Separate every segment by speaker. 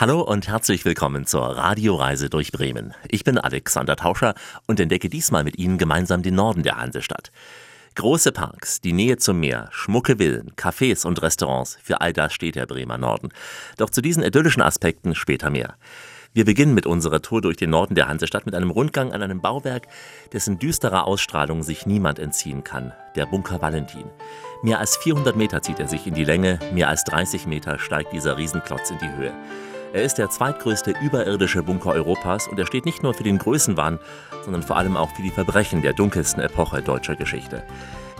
Speaker 1: Hallo und herzlich willkommen zur Radioreise durch Bremen. Ich bin Alexander Tauscher und entdecke diesmal mit Ihnen gemeinsam den Norden der Hansestadt. Große Parks, die Nähe zum Meer, schmucke Villen, Cafés und Restaurants, für all das steht der Bremer Norden. Doch zu diesen idyllischen Aspekten später mehr. Wir beginnen mit unserer Tour durch den Norden der Hansestadt mit einem Rundgang an einem Bauwerk, dessen düsterer Ausstrahlung sich niemand entziehen kann, der Bunker Valentin. Mehr als 400 Meter zieht er sich in die Länge, mehr als 30 Meter steigt dieser Riesenklotz in die Höhe. Er ist der zweitgrößte überirdische Bunker Europas und er steht nicht nur für den Größenwahn, sondern vor allem auch für die Verbrechen der dunkelsten Epoche deutscher Geschichte.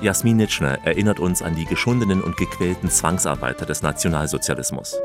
Speaker 1: Jasmin Nitschner erinnert uns an die geschundenen und gequälten Zwangsarbeiter des Nationalsozialismus.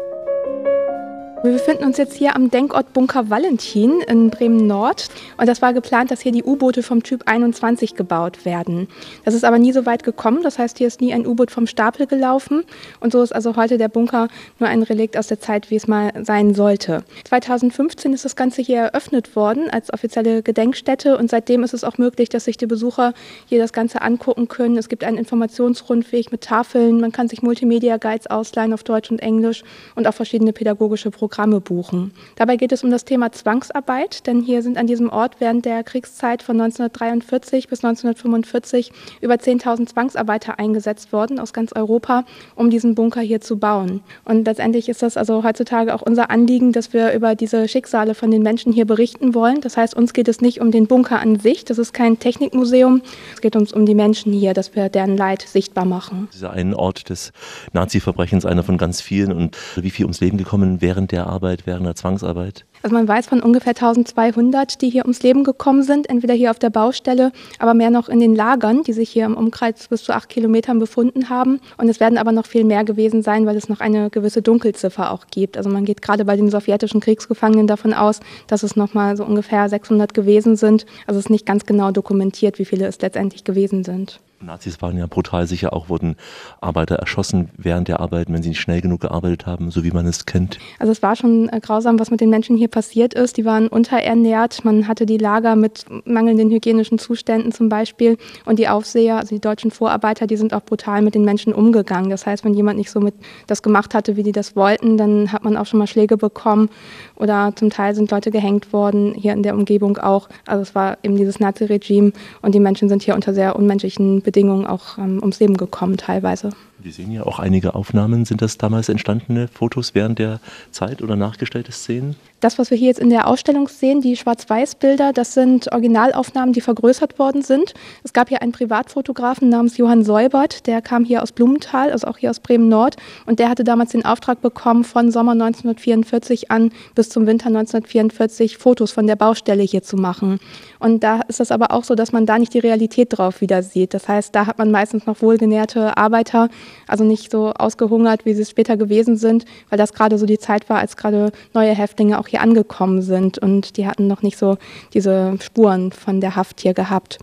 Speaker 2: Wir befinden uns jetzt hier am Denkort Bunker Valentin in Bremen-Nord. Und das war geplant, dass hier die U-Boote vom Typ 21 gebaut werden. Das ist aber nie so weit gekommen. Das heißt, hier ist nie ein U-Boot vom Stapel gelaufen. Und so ist also heute der Bunker nur ein Relikt aus der Zeit, wie es mal sein sollte. 2015 ist das Ganze hier eröffnet worden als offizielle Gedenkstätte. Und seitdem ist es auch möglich, dass sich die Besucher hier das Ganze angucken können. Es gibt einen Informationsrundweg mit Tafeln. Man kann sich Multimedia-Guides ausleihen auf Deutsch und Englisch und auch verschiedene pädagogische Programme Programme buchen. Dabei geht es um das Thema Zwangsarbeit, denn hier sind an diesem Ort während der Kriegszeit von 1943 bis 1945 über 10.000 Zwangsarbeiter eingesetzt worden aus ganz Europa, um diesen Bunker hier zu bauen. Und letztendlich ist das also heutzutage auch unser Anliegen, dass wir über diese Schicksale von den Menschen hier berichten wollen. Das heißt, uns geht es nicht um den Bunker an sich, das ist kein Technikmuseum, es geht uns um die Menschen hier, dass wir deren Leid sichtbar machen.
Speaker 1: Dieser ein Ort des Nazi-Verbrechens, einer von ganz vielen und wie viel ums Leben gekommen während der Arbeit, während der Zwangsarbeit?
Speaker 2: Also man weiß von ungefähr 1200, die hier ums Leben gekommen sind, entweder hier auf der Baustelle, aber mehr noch in den Lagern, die sich hier im Umkreis bis zu acht Kilometern befunden haben. Und es werden aber noch viel mehr gewesen sein, weil es noch eine gewisse Dunkelziffer auch gibt. Also man geht gerade bei den sowjetischen Kriegsgefangenen davon aus, dass es noch mal so ungefähr 600 gewesen sind. Also es ist nicht ganz genau dokumentiert, wie viele es letztendlich gewesen sind.
Speaker 1: Nazis waren ja brutal sicher, auch wurden Arbeiter erschossen während der Arbeit, wenn sie nicht schnell genug gearbeitet haben, so wie man es kennt.
Speaker 2: Also es war schon äh, grausam, was mit den Menschen hier passiert ist. Die waren unterernährt, man hatte die Lager mit mangelnden hygienischen Zuständen zum Beispiel und die Aufseher, also die deutschen Vorarbeiter, die sind auch brutal mit den Menschen umgegangen. Das heißt, wenn jemand nicht so mit das gemacht hatte, wie die das wollten, dann hat man auch schon mal Schläge bekommen oder zum Teil sind Leute gehängt worden, hier in der Umgebung auch. Also es war eben dieses Nazi-Regime und die Menschen sind hier unter sehr unmenschlichen Bedingungen auch ähm, ums Leben gekommen teilweise.
Speaker 1: Wir sehen ja auch einige Aufnahmen. Sind das damals entstandene Fotos während der Zeit oder nachgestellte Szenen?
Speaker 2: Das, was wir hier jetzt in der Ausstellung sehen, die Schwarz-Weiß-Bilder, das sind Originalaufnahmen, die vergrößert worden sind. Es gab hier einen Privatfotografen namens Johann Seubert, der kam hier aus Blumenthal, also auch hier aus Bremen-Nord. Und der hatte damals den Auftrag bekommen, von Sommer 1944 an bis zum Winter 1944 Fotos von der Baustelle hier zu machen. Und da ist es aber auch so, dass man da nicht die Realität drauf wieder sieht. Das heißt, da hat man meistens noch wohlgenährte Arbeiter, also nicht so ausgehungert, wie sie später gewesen sind, weil das gerade so die Zeit war, als gerade neue Häftlinge auch hier angekommen sind und die hatten noch nicht so diese Spuren von der Haft hier gehabt.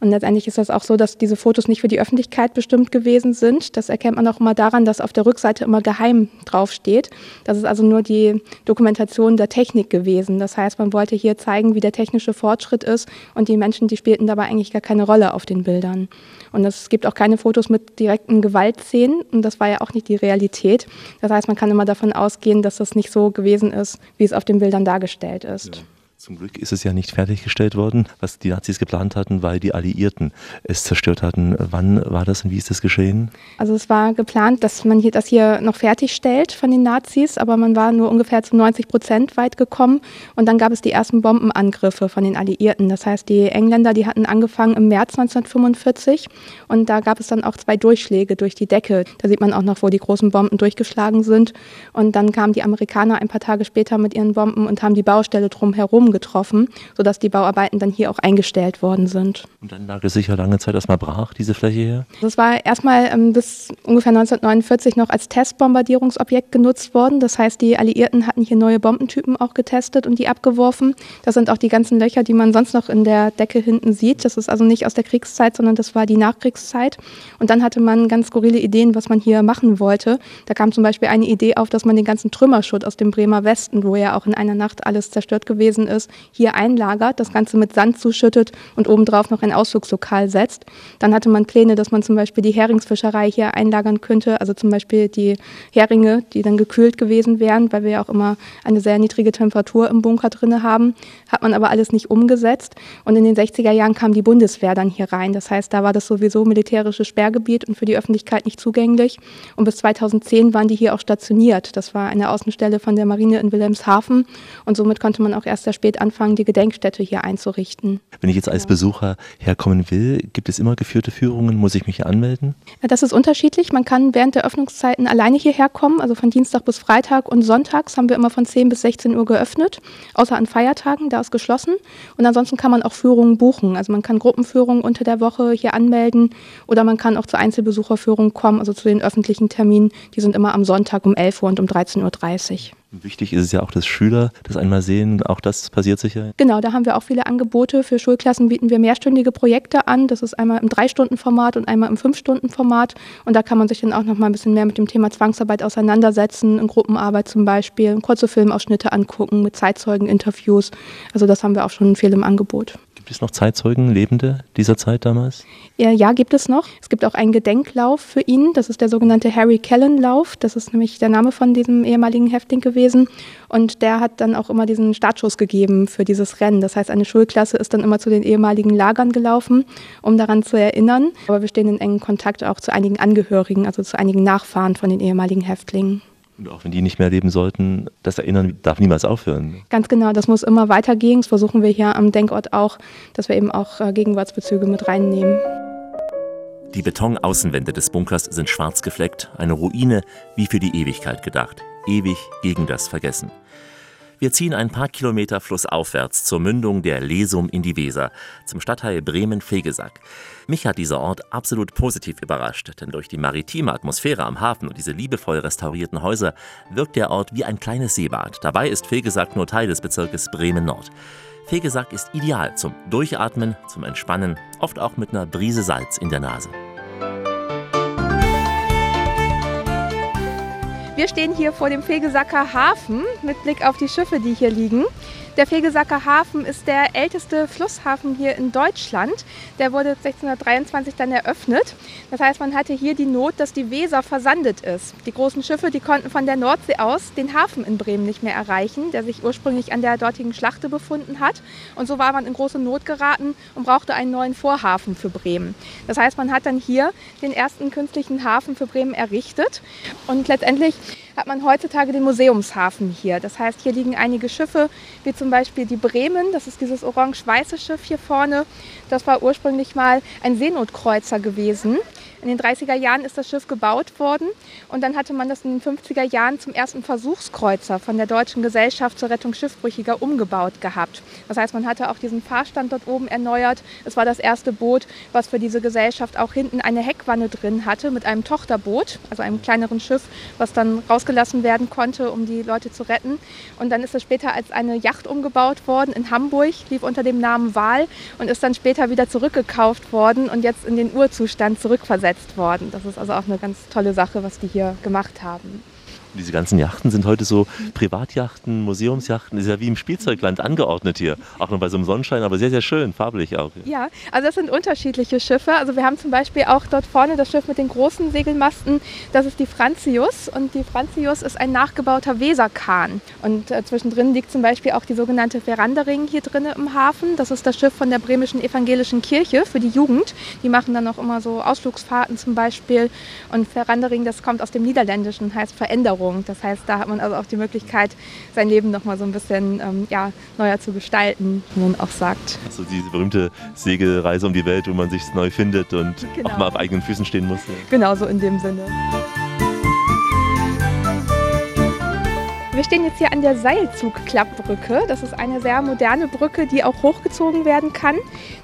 Speaker 2: Und letztendlich ist das auch so, dass diese Fotos nicht für die Öffentlichkeit bestimmt gewesen sind. Das erkennt man auch immer daran, dass auf der Rückseite immer geheim draufsteht. Das ist also nur die Dokumentation der Technik gewesen. Das heißt, man wollte hier zeigen, wie der technische Fortschritt ist und die Menschen, die spielten dabei eigentlich gar keine Rolle auf den Bildern. Und es gibt auch keine Fotos mit direkten Gewaltszenen und das war ja auch nicht die Realität. Das heißt, man kann immer davon ausgehen, dass das nicht so gewesen ist, wie es auf den Bildern dargestellt ist.
Speaker 1: Ja. Zum Glück ist es ja nicht fertiggestellt worden, was die Nazis geplant hatten, weil die Alliierten es zerstört hatten. Wann war das und wie ist das geschehen?
Speaker 2: Also es war geplant, dass man hier das hier noch fertigstellt von den Nazis, aber man war nur ungefähr zu 90 Prozent weit gekommen und dann gab es die ersten Bombenangriffe von den Alliierten. Das heißt, die Engländer, die hatten angefangen im März 1945 und da gab es dann auch zwei Durchschläge durch die Decke. Da sieht man auch noch, wo die großen Bomben durchgeschlagen sind und dann kamen die Amerikaner ein paar Tage später mit ihren Bomben und haben die Baustelle drumherum getroffen, sodass die Bauarbeiten dann hier auch eingestellt worden sind.
Speaker 1: Und dann lag es sicher lange Zeit erstmal brach, diese Fläche hier?
Speaker 2: Das war erstmal ähm, bis ungefähr 1949 noch als Testbombardierungsobjekt genutzt worden. Das heißt, die Alliierten hatten hier neue Bombentypen auch getestet und die abgeworfen. Das sind auch die ganzen Löcher, die man sonst noch in der Decke hinten sieht. Das ist also nicht aus der Kriegszeit, sondern das war die Nachkriegszeit. Und dann hatte man ganz skurrile Ideen, was man hier machen wollte. Da kam zum Beispiel eine Idee auf, dass man den ganzen Trümmerschutt aus dem Bremer Westen, wo ja auch in einer Nacht alles zerstört gewesen ist, alles hier einlagert, das Ganze mit Sand zuschüttet und obendrauf noch ein Ausflugslokal setzt. Dann hatte man Pläne, dass man zum Beispiel die Heringsfischerei hier einlagern könnte, also zum Beispiel die Heringe, die dann gekühlt gewesen wären, weil wir ja auch immer eine sehr niedrige Temperatur im Bunker drin haben. Hat man aber alles nicht umgesetzt. Und in den 60er Jahren kam die Bundeswehr dann hier rein. Das heißt, da war das sowieso militärisches Sperrgebiet und für die Öffentlichkeit nicht zugänglich. Und bis 2010 waren die hier auch stationiert. Das war eine Außenstelle von der Marine in Wilhelmshaven. Und somit konnte man auch erst sehr spät anfangen, die Gedenkstätte hier einzurichten.
Speaker 1: Wenn ich jetzt als Besucher herkommen will, gibt es immer geführte Führungen? Muss ich mich hier anmelden?
Speaker 2: Das ist unterschiedlich. Man kann während der Öffnungszeiten alleine hierher kommen. Also von Dienstag bis Freitag und sonntags haben wir immer von 10 bis 16 Uhr geöffnet. Außer an Feiertagen, da ist geschlossen. Und ansonsten kann man auch Führungen buchen. Also man kann Gruppenführungen unter der Woche hier anmelden oder man kann auch zur Einzelbesucherführung kommen, also zu den öffentlichen Terminen. Die sind immer am Sonntag um 11 Uhr und um 13.30 Uhr.
Speaker 1: Wichtig ist es ja auch, dass Schüler das einmal sehen. Auch das passiert sicher.
Speaker 2: Genau, da haben wir auch viele Angebote. Für Schulklassen bieten wir mehrstündige Projekte an. Das ist einmal im Drei-Stunden-Format und einmal im Fünf-Stunden-Format. Und da kann man sich dann auch noch mal ein bisschen mehr mit dem Thema Zwangsarbeit auseinandersetzen, in Gruppenarbeit zum Beispiel, kurze Filmausschnitte angucken mit Zeitzeugen-Interviews. Also das haben wir auch schon viel im Angebot.
Speaker 1: Gibt es noch Zeitzeugen, Lebende dieser Zeit damals?
Speaker 2: Ja, ja, gibt es noch. Es gibt auch einen Gedenklauf für ihn. Das ist der sogenannte Harry Kellen-Lauf. Das ist nämlich der Name von diesem ehemaligen Häftling gewesen. Und der hat dann auch immer diesen Startschuss gegeben für dieses Rennen. Das heißt, eine Schulklasse ist dann immer zu den ehemaligen Lagern gelaufen, um daran zu erinnern. Aber wir stehen in engen Kontakt auch zu einigen Angehörigen, also zu einigen Nachfahren von den ehemaligen Häftlingen.
Speaker 1: Und auch wenn die nicht mehr leben sollten, das Erinnern darf niemals aufhören.
Speaker 2: Ganz genau, das muss immer weitergehen. Das versuchen wir hier am Denkort auch, dass wir eben auch äh, Gegenwartsbezüge mit reinnehmen.
Speaker 1: Die Betonaußenwände des Bunkers sind schwarz gefleckt, eine Ruine wie für die Ewigkeit gedacht. Ewig gegen das Vergessen. Wir ziehen ein paar Kilometer flussaufwärts zur Mündung der Lesum in die Weser, zum Stadtteil Bremen-Fegesack. Mich hat dieser Ort absolut positiv überrascht, denn durch die maritime Atmosphäre am Hafen und diese liebevoll restaurierten Häuser wirkt der Ort wie ein kleines Seebad. Dabei ist Fegesack nur Teil des Bezirkes Bremen-Nord. Fegesack ist ideal zum Durchatmen, zum Entspannen, oft auch mit einer Brise Salz in der Nase.
Speaker 2: Wir stehen hier vor dem Fegesacker Hafen mit Blick auf die Schiffe, die hier liegen. Der Fegesacker Hafen ist der älteste Flusshafen hier in Deutschland. Der wurde 1623 dann eröffnet. Das heißt, man hatte hier die Not, dass die Weser versandet ist. Die großen Schiffe, die konnten von der Nordsee aus den Hafen in Bremen nicht mehr erreichen, der sich ursprünglich an der dortigen Schlachte befunden hat. Und so war man in große Not geraten und brauchte einen neuen Vorhafen für Bremen. Das heißt, man hat dann hier den ersten künstlichen Hafen für Bremen errichtet. Und letztendlich hat man heutzutage den Museumshafen hier. Das heißt, hier liegen einige Schiffe, wie zum Beispiel die Bremen. Das ist dieses orange-weiße Schiff hier vorne. Das war ursprünglich mal ein Seenotkreuzer gewesen. In den 30er Jahren ist das Schiff gebaut worden und dann hatte man das in den 50er Jahren zum ersten Versuchskreuzer von der Deutschen Gesellschaft zur Rettung Schiffbrüchiger umgebaut gehabt. Das heißt, man hatte auch diesen Fahrstand dort oben erneuert. Es war das erste Boot, was für diese Gesellschaft auch hinten eine Heckwanne drin hatte mit einem Tochterboot, also einem kleineren Schiff, was dann rausgelassen werden konnte, um die Leute zu retten. Und dann ist es später als eine Yacht umgebaut worden in Hamburg, lief unter dem Namen Wahl und ist dann später wieder zurückgekauft worden und jetzt in den Urzustand zurückversetzt umgesetzt worden. Das ist also auch eine ganz tolle Sache, was die hier gemacht haben.
Speaker 1: Diese ganzen Yachten sind heute so Privatjachten, Museumsjachten, ist ja wie im Spielzeugland angeordnet hier. Auch noch bei so einem Sonnenschein, aber sehr, sehr schön, farblich auch.
Speaker 2: Ja, also das sind unterschiedliche Schiffe. Also wir haben zum Beispiel auch dort vorne das Schiff mit den großen Segelmasten. Das ist die Franzius und die Franzius ist ein nachgebauter Weserkahn. Und äh, zwischendrin liegt zum Beispiel auch die sogenannte Verandering hier drin im Hafen. Das ist das Schiff von der bremischen evangelischen Kirche für die Jugend. Die machen dann auch immer so Ausflugsfahrten zum Beispiel. Und Verandering, das kommt aus dem Niederländischen, heißt Veränderung. Veränderung. Das heißt, da hat man also auch die Möglichkeit, sein Leben noch mal so ein bisschen ähm, ja, neuer zu gestalten, wie man auch sagt.
Speaker 1: Also diese berühmte Segelreise um die Welt, wo man sich neu findet und genau. auch mal auf eigenen Füßen stehen muss.
Speaker 2: Genau so in dem Sinne. Wir stehen jetzt hier an der Seilzugklappbrücke. Das ist eine sehr moderne Brücke, die auch hochgezogen werden kann.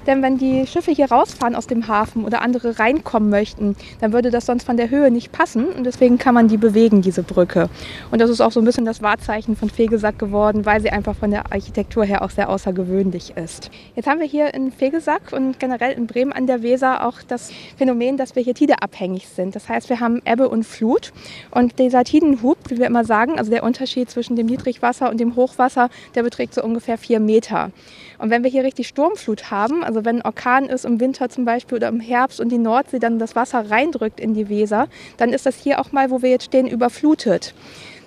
Speaker 2: Denn wenn die Schiffe hier rausfahren aus dem Hafen oder andere reinkommen möchten, dann würde das sonst von der Höhe nicht passen. Und deswegen kann man die bewegen, diese Brücke. Und das ist auch so ein bisschen das Wahrzeichen von Fegesack geworden, weil sie einfach von der Architektur her auch sehr außergewöhnlich ist. Jetzt haben wir hier in Fegesack und generell in Bremen an der Weser auch das Phänomen, dass wir hier tideabhängig sind. Das heißt, wir haben Ebbe und Flut. Und dieser Tidenhub, wie wir immer sagen, also der Unterschied Zwischen dem Niedrigwasser und dem Hochwasser, der beträgt so ungefähr vier Meter. Und wenn wir hier richtig Sturmflut haben, also wenn ein Orkan ist im Winter zum Beispiel oder im Herbst und die Nordsee dann das Wasser reindrückt in die Weser, dann ist das hier auch mal, wo wir jetzt stehen, überflutet.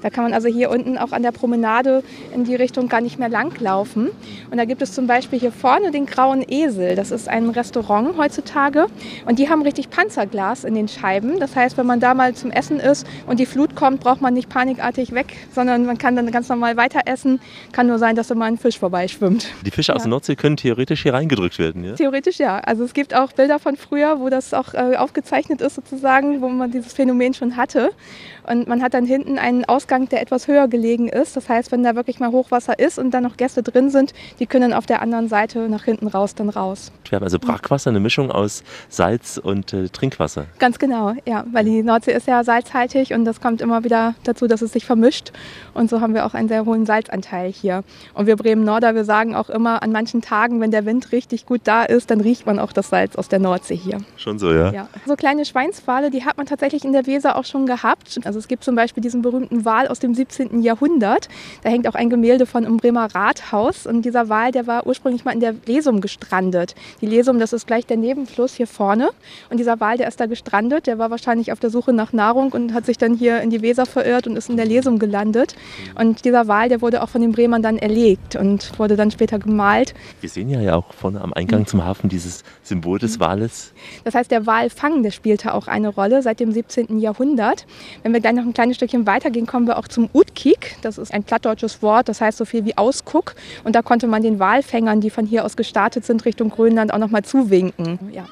Speaker 2: Da kann man also hier unten auch an der Promenade in die Richtung gar nicht mehr langlaufen. Und da gibt es zum Beispiel hier vorne den Grauen Esel. Das ist ein Restaurant heutzutage. Und die haben richtig Panzerglas in den Scheiben. Das heißt, wenn man da mal zum Essen ist und die Flut kommt, braucht man nicht panikartig weg, sondern man kann dann ganz normal weiter essen. Kann nur sein, dass immer ein Fisch vorbeischwimmt.
Speaker 1: Die Fische. Aus der Nordsee können theoretisch hier reingedrückt werden, ja?
Speaker 2: Theoretisch ja. Also es gibt auch Bilder von früher, wo das auch äh, aufgezeichnet ist sozusagen, wo man dieses Phänomen schon hatte. Und man hat dann hinten einen Ausgang, der etwas höher gelegen ist. Das heißt, wenn da wirklich mal Hochwasser ist und dann noch Gäste drin sind, die können auf der anderen Seite nach hinten raus dann raus.
Speaker 1: Wir haben also Brackwasser, eine Mischung aus Salz und äh, Trinkwasser.
Speaker 2: Ganz genau, ja, weil die Nordsee ist ja salzhaltig und das kommt immer wieder dazu, dass es sich vermischt. Und so haben wir auch einen sehr hohen Salzanteil hier. Und wir Bremen-Norder, wir sagen auch immer, an manchen Tagen, wenn der Wind richtig gut da ist, dann riecht man auch das Salz aus der Nordsee hier.
Speaker 1: Schon so, ja? Ja.
Speaker 2: So kleine Schweinswale, die hat man tatsächlich in der Weser auch schon gehabt. Also es gibt zum Beispiel diesen berühmten Wal aus dem 17. Jahrhundert. Da hängt auch ein Gemälde von im Bremer Rathaus. Und dieser Wal, der war ursprünglich mal in der Lesum gestrandet. Die Lesum, das ist gleich der Nebenfluss hier vorne. Und dieser Wal, der ist da gestrandet. Der war wahrscheinlich auf der Suche nach Nahrung und hat sich dann hier in die Weser verirrt und ist in der Lesum gelandet. Und dieser Wal, der wurde auch von den Bremern dann erlegt und wurde dann später gemalt.
Speaker 1: Wir sehen ja, ja auch vorne am Eingang zum Hafen dieses Symbol des Wales.
Speaker 2: Das heißt, der Walfang, der spielte auch eine Rolle seit dem 17. Jahrhundert. Wenn wir gleich noch ein kleines Stückchen weitergehen, kommen wir auch zum Utkik. Das ist ein plattdeutsches Wort, das heißt so viel wie Ausguck. Und da konnte man den Walfängern, die von hier aus gestartet sind, Richtung Grönland auch nochmal zuwinken. Ja.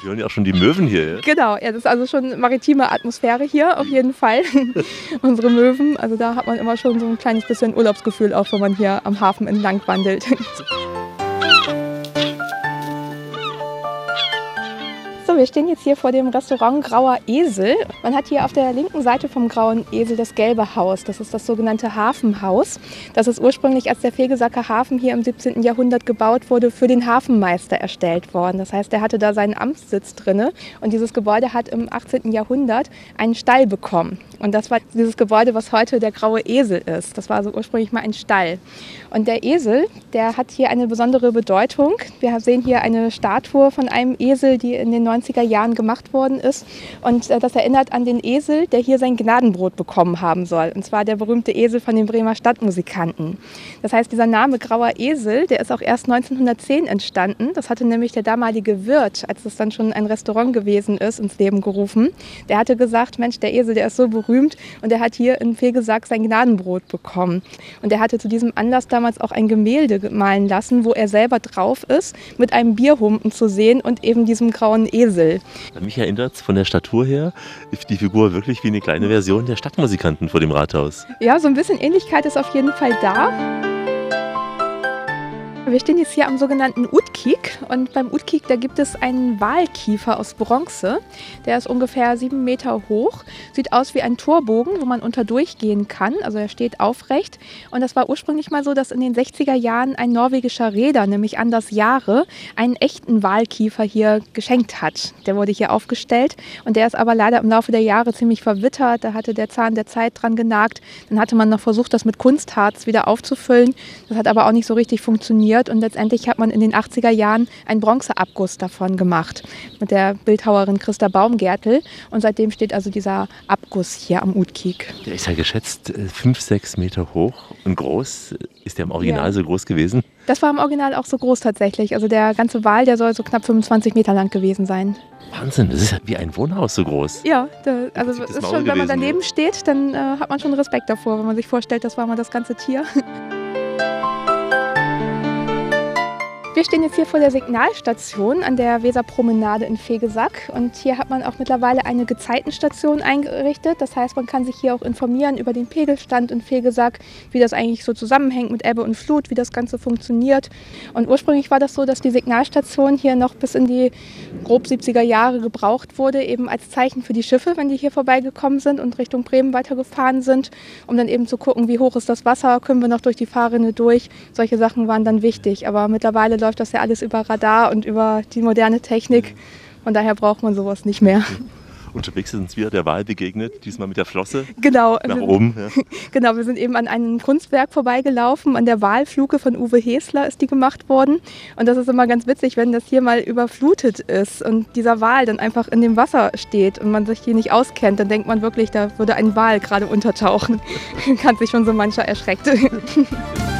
Speaker 1: Wir hören ja auch schon die Möwen hier.
Speaker 2: Ja? Genau, ja, das ist also schon maritime Atmosphäre hier, auf jeden Fall. Unsere Möwen, also da hat man immer schon so ein kleines bisschen Urlaubsgefühl, auch wenn man hier am Hafen entlang wandelt. wir stehen jetzt hier vor dem Restaurant Grauer Esel. Man hat hier auf der linken Seite vom Grauen Esel das gelbe Haus. Das ist das sogenannte Hafenhaus. Das ist ursprünglich, als der Fegesacker Hafen hier im 17. Jahrhundert gebaut wurde, für den Hafenmeister erstellt worden. Das heißt, er hatte da seinen Amtssitz drinne. Und dieses Gebäude hat im 18. Jahrhundert einen Stall bekommen. Und das war dieses Gebäude, was heute der Graue Esel ist. Das war also ursprünglich mal ein Stall. Und der Esel, der hat hier eine besondere Bedeutung. Wir sehen hier eine Statue von einem Esel, die in den 90er Jahren gemacht worden ist. Und äh, das erinnert an den Esel, der hier sein Gnadenbrot bekommen haben soll. Und zwar der berühmte Esel von den Bremer Stadtmusikanten. Das heißt, dieser Name Grauer Esel, der ist auch erst 1910 entstanden. Das hatte nämlich der damalige Wirt, als es dann schon ein Restaurant gewesen ist, ins Leben gerufen. Der hatte gesagt, Mensch, der Esel, der ist so berühmt und der hat hier in Fegesack sein Gnadenbrot bekommen. Und er hatte zu diesem Anlass damals auch ein Gemälde malen lassen, wo er selber drauf ist, mit einem Bierhumpen zu sehen und eben diesem grauen Esel. Esel.
Speaker 1: Mich erinnert es von der Statur her, ist die Figur wirklich wie eine kleine Version der Stadtmusikanten vor dem Rathaus.
Speaker 2: Ja, so ein bisschen Ähnlichkeit ist auf jeden Fall da. Wir stehen jetzt hier am sogenannten Utkik und beim Utkik, da gibt es einen Walkiefer aus Bronze. Der ist ungefähr sieben Meter hoch, sieht aus wie ein Torbogen, wo man unter durchgehen kann. Also er steht aufrecht. Und das war ursprünglich mal so, dass in den 60er Jahren ein norwegischer Reeder, nämlich Anders Jahre, einen echten Walkiefer hier geschenkt hat. Der wurde hier aufgestellt und der ist aber leider im Laufe der Jahre ziemlich verwittert. Da hatte der Zahn der Zeit dran genagt. Dann hatte man noch versucht, das mit Kunstharz wieder aufzufüllen. Das hat aber auch nicht so richtig funktioniert funktioniert und letztendlich hat man in den 80er Jahren einen Bronzeabguss davon gemacht mit der Bildhauerin Christa Baumgärtel und seitdem steht also dieser Abguss hier am Utkik.
Speaker 1: Der ist ja geschätzt 5, äh, 6 Meter hoch und groß. Ist der im Original ja. so groß gewesen?
Speaker 2: Das war im Original auch so groß tatsächlich. Also der ganze Wal, der soll so knapp 25 Meter lang gewesen sein.
Speaker 1: Wahnsinn, das ist wie ein Wohnhaus so groß.
Speaker 2: Ja, da, also ist schon, wenn man daneben steht, dann äh, hat man schon Respekt davor, wenn man sich vorstellt, das war mal das ganze Tier. Wir stehen jetzt hier vor der Signalstation an der Weserpromenade in Fegesack und hier hat man auch mittlerweile eine Gezeitenstation eingerichtet. Das heißt, man kann sich hier auch informieren über den Pegelstand in Fegesack, wie das eigentlich so zusammenhängt mit Ebbe und Flut, wie das Ganze funktioniert. Und ursprünglich war das so, dass die Signalstation hier noch bis in die grob 70er Jahre gebraucht wurde, eben als Zeichen für die Schiffe, wenn die hier vorbeigekommen sind und Richtung Bremen weitergefahren sind, um dann eben zu gucken, wie hoch ist das Wasser, können wir noch durch die Fahrrinne durch. Solche Sachen waren dann wichtig. Aber mittlerweile läuft das ja alles über Radar und über die moderne Technik. Von daher braucht man sowas nicht mehr.
Speaker 1: Unterwegs sind uns wieder der Wal begegnet, diesmal mit der Flosse.
Speaker 2: Genau.
Speaker 1: Nach oben. Ja.
Speaker 2: Genau, wir sind eben an einem Kunstwerk vorbeigelaufen. An der Walfluke von Uwe Hesler ist die gemacht worden. Und das ist immer ganz witzig, wenn das hier mal überflutet ist und dieser Wal dann einfach in dem Wasser steht und man sich hier nicht auskennt, dann denkt man wirklich, da würde ein Wal gerade untertauchen. Kann sich schon so mancher erschreckt.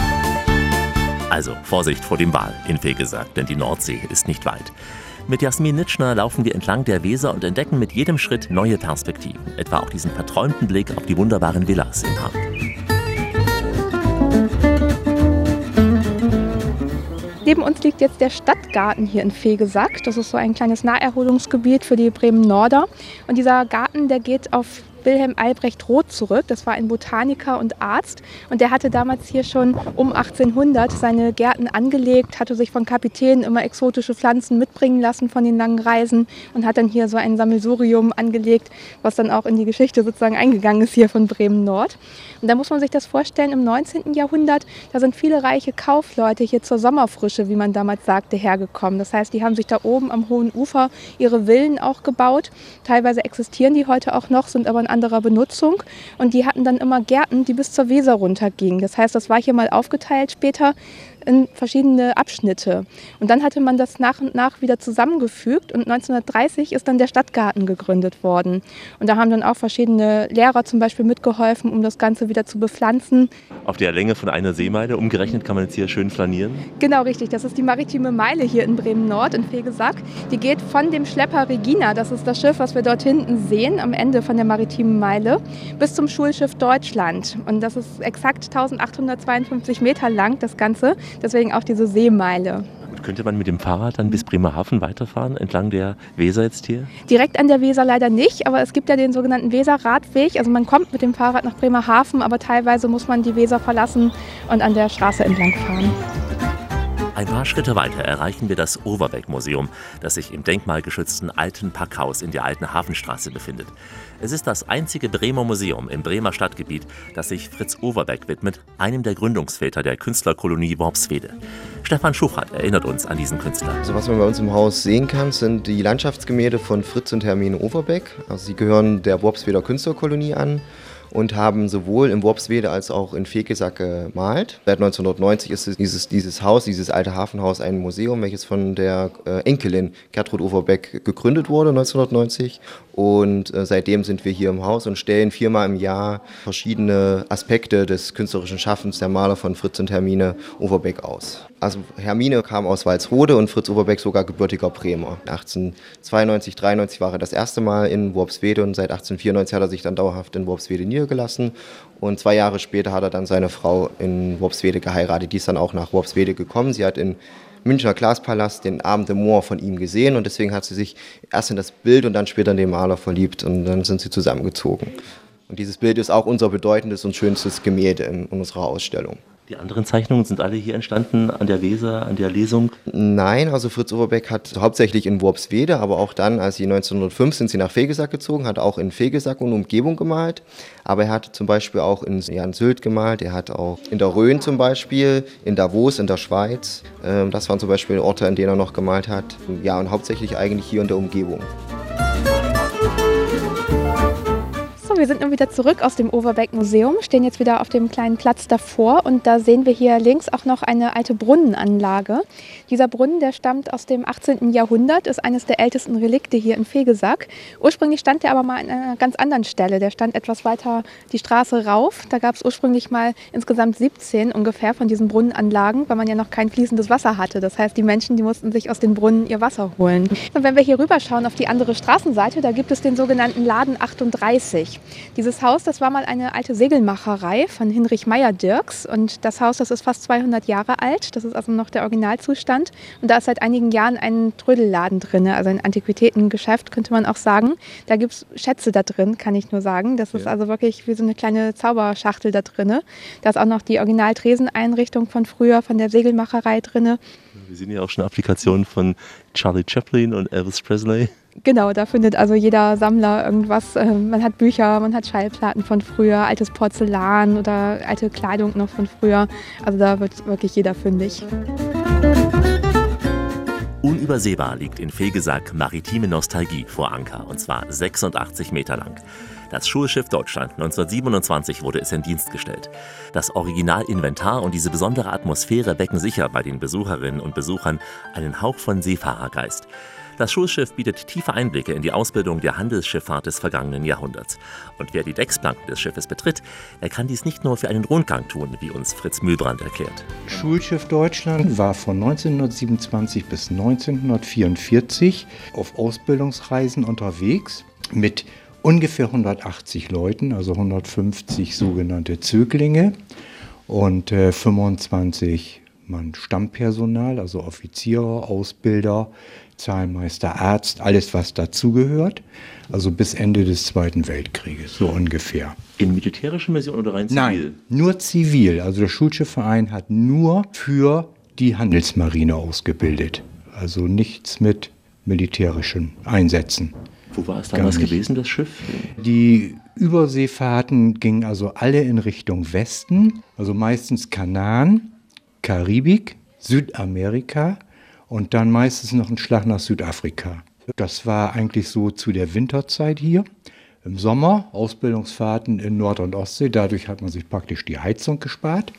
Speaker 1: Also Vorsicht vor dem Wal in Fegesack, denn die Nordsee ist nicht weit. Mit Jasmin Nitschner laufen wir entlang der Weser und entdecken mit jedem Schritt neue Perspektiven, etwa auch diesen verträumten Blick auf die wunderbaren Villas im Park.
Speaker 2: Neben uns liegt jetzt der Stadtgarten hier in Fegesack. Das ist so ein kleines Naherholungsgebiet für die Bremen-Norder. Und dieser Garten, der geht auf Wilhelm Albrecht Roth zurück. Das war ein Botaniker und Arzt und der hatte damals hier schon um 1800 seine Gärten angelegt, hatte sich von Kapitänen immer exotische Pflanzen mitbringen lassen von den langen Reisen und hat dann hier so ein Sammelsurium angelegt, was dann auch in die Geschichte sozusagen eingegangen ist hier von Bremen Nord. Und da muss man sich das vorstellen, im 19. Jahrhundert, da sind viele reiche Kaufleute hier zur Sommerfrische, wie man damals sagte, hergekommen. Das heißt, die haben sich da oben am hohen Ufer ihre Villen auch gebaut. Teilweise existieren die heute auch noch, sind aber in anderer Benutzung. Und die hatten dann immer Gärten, die bis zur Weser runtergingen. Das heißt, das war hier mal aufgeteilt später in verschiedene Abschnitte. Und dann hatte man das nach und nach wieder zusammengefügt und 1930 ist dann der Stadtgarten gegründet worden. Und da haben dann auch verschiedene Lehrer zum Beispiel mitgeholfen, um das Ganze wieder zu bepflanzen.
Speaker 1: Auf der Länge von einer Seemeile umgerechnet kann man jetzt hier schön flanieren?
Speaker 2: Genau, richtig. Das ist die maritime Meile hier in Bremen-Nord, in Fegesack. Die geht von dem Schlepper Regina, das ist das Schiff, was wir dort hinten sehen, am Ende von der maritimen Meile, bis zum Schulschiff Deutschland. Und das ist exakt 1852 Meter lang, das Ganze. Deswegen auch diese Seemeile.
Speaker 1: Und könnte man mit dem Fahrrad dann bis Bremerhaven weiterfahren, entlang der Weser jetzt hier?
Speaker 2: Direkt an der Weser leider nicht, aber es gibt ja den sogenannten Weser-Radweg. Also man kommt mit dem Fahrrad nach Bremerhaven, aber teilweise muss man die Weser verlassen und an der Straße entlang fahren.
Speaker 1: Ein paar Schritte weiter erreichen wir das Overbeck-Museum, das sich im denkmalgeschützten alten Packhaus in der alten Hafenstraße befindet. Es ist das einzige Bremer Museum im Bremer Stadtgebiet, das sich Fritz Overbeck widmet, einem der Gründungsväter der Künstlerkolonie Worpswede. Stefan Schuchert erinnert uns an diesen Künstler.
Speaker 3: Also was man bei uns im Haus sehen kann, sind die Landschaftsgemälde von Fritz und Hermine Overbeck. Also sie gehören der Worpsweder Künstlerkolonie an und haben sowohl in Worpswede als auch in Fekesack gemalt. Seit 1990 ist dieses, dieses Haus, dieses alte Hafenhaus, ein Museum, welches von der äh, Enkelin Gertrud Overbeck gegründet wurde 1990. Und äh, seitdem sind wir hier im Haus und stellen viermal im Jahr verschiedene Aspekte des künstlerischen Schaffens der Maler von Fritz und Hermine Overbeck aus. Also Hermine kam aus Walsrode und Fritz Overbeck sogar gebürtiger Bremer. 1892, 93 war er das erste Mal in Worpswede und seit 1894 hat er sich dann dauerhaft in Worpswede niedergelassen. Und zwei Jahre später hat er dann seine Frau in Worpswede geheiratet. Die ist dann auch nach Worpswede gekommen. Sie hat in Münchner Glaspalast den Abend im Moor von ihm gesehen und deswegen hat sie sich erst in das Bild und dann später in den Maler verliebt und dann sind sie zusammengezogen. Und dieses Bild ist auch unser bedeutendes und schönstes Gemälde in unserer Ausstellung.
Speaker 1: Die anderen Zeichnungen sind alle hier entstanden an der Weser, an der Lesung?
Speaker 3: Nein, also Fritz Oberbeck hat hauptsächlich in Worpswede, aber auch dann, als sie 1905 sind sie nach Fegesack gezogen, hat auch in Fegesack und Umgebung gemalt. Aber er hat zum Beispiel auch in, ja, Sylt gemalt, er hat auch in der Rhön zum Beispiel, in Davos in der Schweiz. Ähm, das waren zum Beispiel Orte, an denen er noch gemalt hat. Ja, und hauptsächlich eigentlich hier in der Umgebung.
Speaker 2: Wir sind nun wieder zurück aus dem Overbeck Museum, stehen jetzt wieder auf dem kleinen Platz davor und da sehen wir hier links auch noch eine alte Brunnenanlage. Dieser Brunnen, der stammt aus dem 18. Jahrhundert, ist eines der ältesten Relikte hier in Fegesack. Ursprünglich stand der aber mal an einer ganz anderen Stelle. Der stand etwas weiter die Straße rauf. Da gab es ursprünglich mal insgesamt 17 ungefähr von diesen Brunnenanlagen, weil man ja noch kein fließendes Wasser hatte. Das heißt, die Menschen, die mussten sich aus den Brunnen ihr Wasser holen. Und wenn wir hier rüberschauen auf die andere Straßenseite, da gibt es den sogenannten Laden 38. Dieses Haus, das war mal eine alte Segelmacherei von Hinrich Meyer-Dirks. Und das Haus, das ist fast 200 Jahre alt. Das ist also noch der Originalzustand. Und da ist seit einigen Jahren ein Trödelladen drin, also ein Antiquitätengeschäft, könnte man auch sagen. Da gibt es Schätze da drin, kann ich nur sagen. Das ist ja. also wirklich wie so eine kleine Zauberschachtel da drin. Da ist auch noch die Original-Treseneinrichtung von früher, von der Segelmacherei drin.
Speaker 1: Wir sehen ja auch schon Applikationen von Charlie Chaplin und Elvis Presley.
Speaker 2: Genau, da findet also jeder Sammler irgendwas. Ähm, man hat Bücher, man hat Schallplatten von früher, altes Porzellan oder alte Kleidung noch von früher. Also da wird wirklich jeder fündig
Speaker 1: Unübersehbar liegt in Fegesack maritime Nostalgie vor Anker, und zwar 86 Meter lang. Das Schulschiff Deutschland 1927 wurde es in Dienst gestellt. Das Originalinventar und diese besondere Atmosphäre wecken sicher bei den Besucherinnen und Besuchern einen Hauch von Seefahrergeist. Das Schulschiff bietet tiefe Einblicke in die Ausbildung der Handelsschifffahrt des vergangenen Jahrhunderts. Und wer die Decksplanken des Schiffes betritt, der kann dies nicht nur für einen Rundgang tun, wie uns Fritz Mühlbrand erklärt.
Speaker 4: Schulschiff Deutschland war von 1927 bis 1944 auf Ausbildungsreisen unterwegs mit ungefähr 180 Leuten, also 150 sogenannte Zöglinge und äh, 25 Mann Stammpersonal, also Offiziere, Ausbilder, Zahlmeister, Arzt, alles was dazugehört. Also bis Ende des Zweiten Weltkrieges, so ungefähr.
Speaker 1: In militärischen Missionen oder rein
Speaker 4: zivil? Nein, nur zivil. Also der Schulschiffverein hat nur für die Handelsmarine ausgebildet. Also nichts mit militärischen Einsätzen.
Speaker 1: Wo war es damals gewesen, das Schiff?
Speaker 4: Die Überseefahrten gingen also alle in Richtung Westen, also meistens Kanaren, Karibik, Südamerika und dann meistens noch ein Schlag nach Südafrika. Das war eigentlich so zu der Winterzeit hier. Im Sommer Ausbildungsfahrten in Nord- und Ostsee, dadurch hat man sich praktisch die Heizung gespart.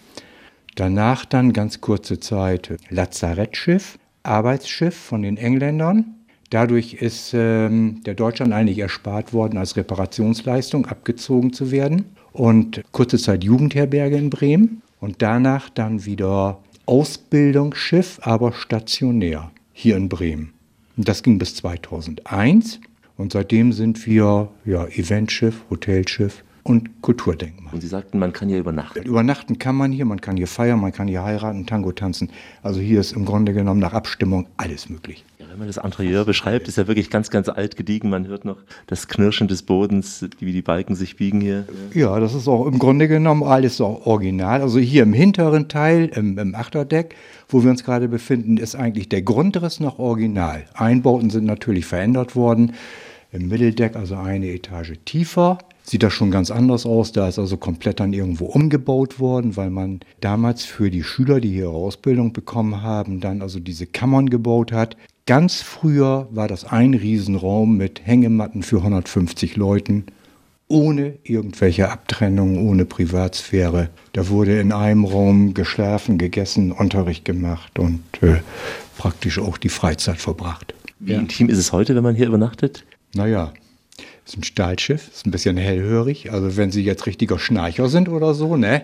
Speaker 4: Danach dann ganz kurze Zeit Lazarettschiff, Arbeitsschiff von den Engländern. Dadurch ist ähm, der Deutschland eigentlich erspart worden, als Reparationsleistung abgezogen zu werden. Und kurze Zeit Jugendherberge in Bremen. Und danach dann wieder Ausbildungsschiff, aber stationär hier in Bremen. Und das ging bis 2001 und seitdem sind wir ja, Eventschiff, Hotelschiff und Kulturdenkmal.
Speaker 1: Und Sie sagten, man kann hier übernachten.
Speaker 4: Übernachten kann man hier, man kann hier feiern, man kann hier heiraten, Tango tanzen. Also hier ist im Grunde genommen nach Abstimmung alles möglich.
Speaker 1: Wenn man das Interieur beschreibt, ist ja wirklich ganz, ganz alt gediegen. Man hört noch das Knirschen des Bodens, wie die Balken sich biegen hier.
Speaker 4: Ja, das ist auch im Grunde genommen alles auch original. Also hier im hinteren Teil, im, im Achterdeck, wo wir uns gerade befinden, ist eigentlich der Grundriss noch original. Einbauten sind natürlich verändert worden. Im Mitteldeck, also eine Etage tiefer, sieht das schon ganz anders aus. Da ist also komplett dann irgendwo umgebaut worden, weil man damals für die Schüler, die hier Ausbildung bekommen haben, dann also diese Kammern gebaut hat. Ganz früher war das ein Riesenraum mit Hängematten für 150 Leuten, ohne irgendwelche Abtrennung, ohne Privatsphäre. Da wurde in einem Raum geschlafen, gegessen, Unterricht gemacht und äh, praktisch auch die Freizeit verbracht.
Speaker 1: Wie ja. intim ist es heute, wenn man hier übernachtet?
Speaker 4: Naja, ist ein Stahlschiff, ist ein bisschen hellhörig. Also wenn Sie jetzt richtiger Schnarcher sind oder so, ne,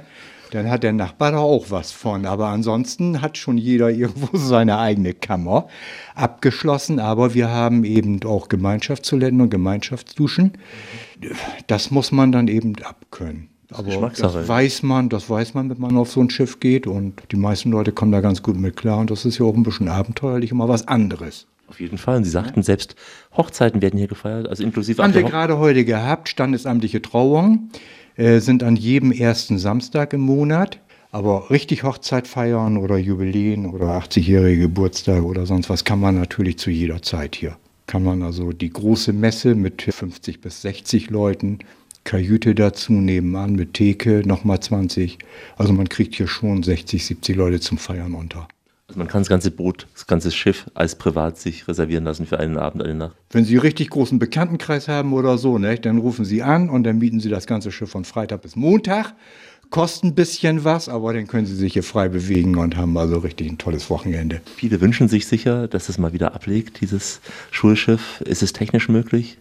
Speaker 4: dann hat der Nachbar da auch was von. Aber ansonsten hat schon jeder irgendwo seine eigene Kammer abgeschlossen. Aber wir haben eben auch Gemeinschaftstoiletten und Gemeinschaftsduschen. Das muss man dann eben abkönnen. Aber das weiß man, das weiß man, wenn man auf so ein Schiff geht und die meisten Leute kommen da ganz gut mit klar und das ist ja auch ein bisschen abenteuerlich, immer was anderes.
Speaker 1: Auf jeden Fall. Und Sie sagten selbst, Hochzeiten werden hier gefeiert, also inklusive.
Speaker 4: Haben wir gerade heute gehabt, standesamtliche Trauungen äh, sind an jedem ersten Samstag im Monat. Aber richtig Hochzeit feiern oder Jubiläen oder 80-jährige Geburtstag oder sonst was kann man natürlich zu jeder Zeit hier. Kann man also die große Messe mit 50 bis 60 Leuten, Kajüte dazu nebenan mit Theke nochmal 20. Also man kriegt hier schon 60, 70 Leute zum Feiern unter.
Speaker 1: Also man kann das ganze Boot, das ganze Schiff als privat sich reservieren lassen für einen Abend, eine Nacht.
Speaker 4: Wenn Sie einen richtig großen Bekanntenkreis haben oder so, ne, dann rufen Sie an und dann mieten Sie das ganze Schiff von Freitag bis Montag. Kostet ein bisschen was, aber dann können Sie sich hier frei bewegen und haben also richtig ein tolles Wochenende.
Speaker 1: Viele wünschen sich sicher, dass es mal wieder ablegt, dieses Schulschiff. Ist es technisch möglich?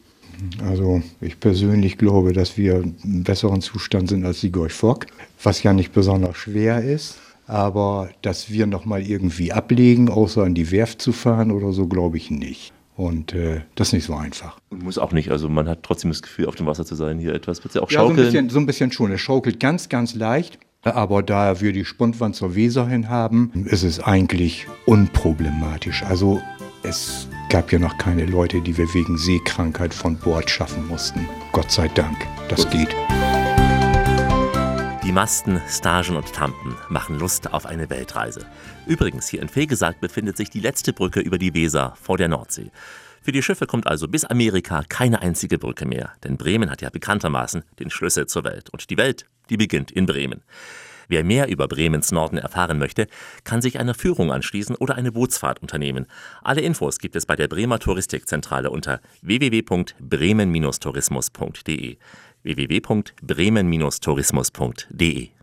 Speaker 4: Also ich persönlich glaube, dass wir im besseren Zustand sind als die Gorch Fock, was ja nicht besonders schwer ist. Aber dass wir nochmal irgendwie ablegen, außer in die Werft zu fahren oder so, glaube ich nicht. Und äh, das ist nicht so einfach.
Speaker 1: Und muss auch nicht. Also man hat trotzdem das Gefühl, auf dem Wasser zu sein. Hier etwas wird ja auch
Speaker 4: schaukeln. Ja, so ein, bisschen, so ein bisschen schon. Es schaukelt ganz, ganz leicht. Aber da wir die Spundwand zur Weser hin haben, ist es eigentlich unproblematisch. Also es gab ja noch keine Leute, die wir wegen Seekrankheit von Bord schaffen mussten. Gott sei Dank. Das Gut. geht.
Speaker 1: Die Masten, Stagen und Tampen machen Lust auf eine Weltreise. Übrigens, hier in Fegesack befindet sich die letzte Brücke über die Weser vor der Nordsee. Für die Schiffe kommt also bis Amerika keine einzige Brücke mehr, denn Bremen hat ja bekanntermaßen den Schlüssel zur Welt. Und die Welt, die beginnt in Bremen. Wer mehr über Bremens Norden erfahren möchte, kann sich einer Führung anschließen oder eine Bootsfahrt unternehmen. Alle Infos gibt es bei der Bremer Touristikzentrale unter www.bremen-tourismus.de www.bremen-tourismus.de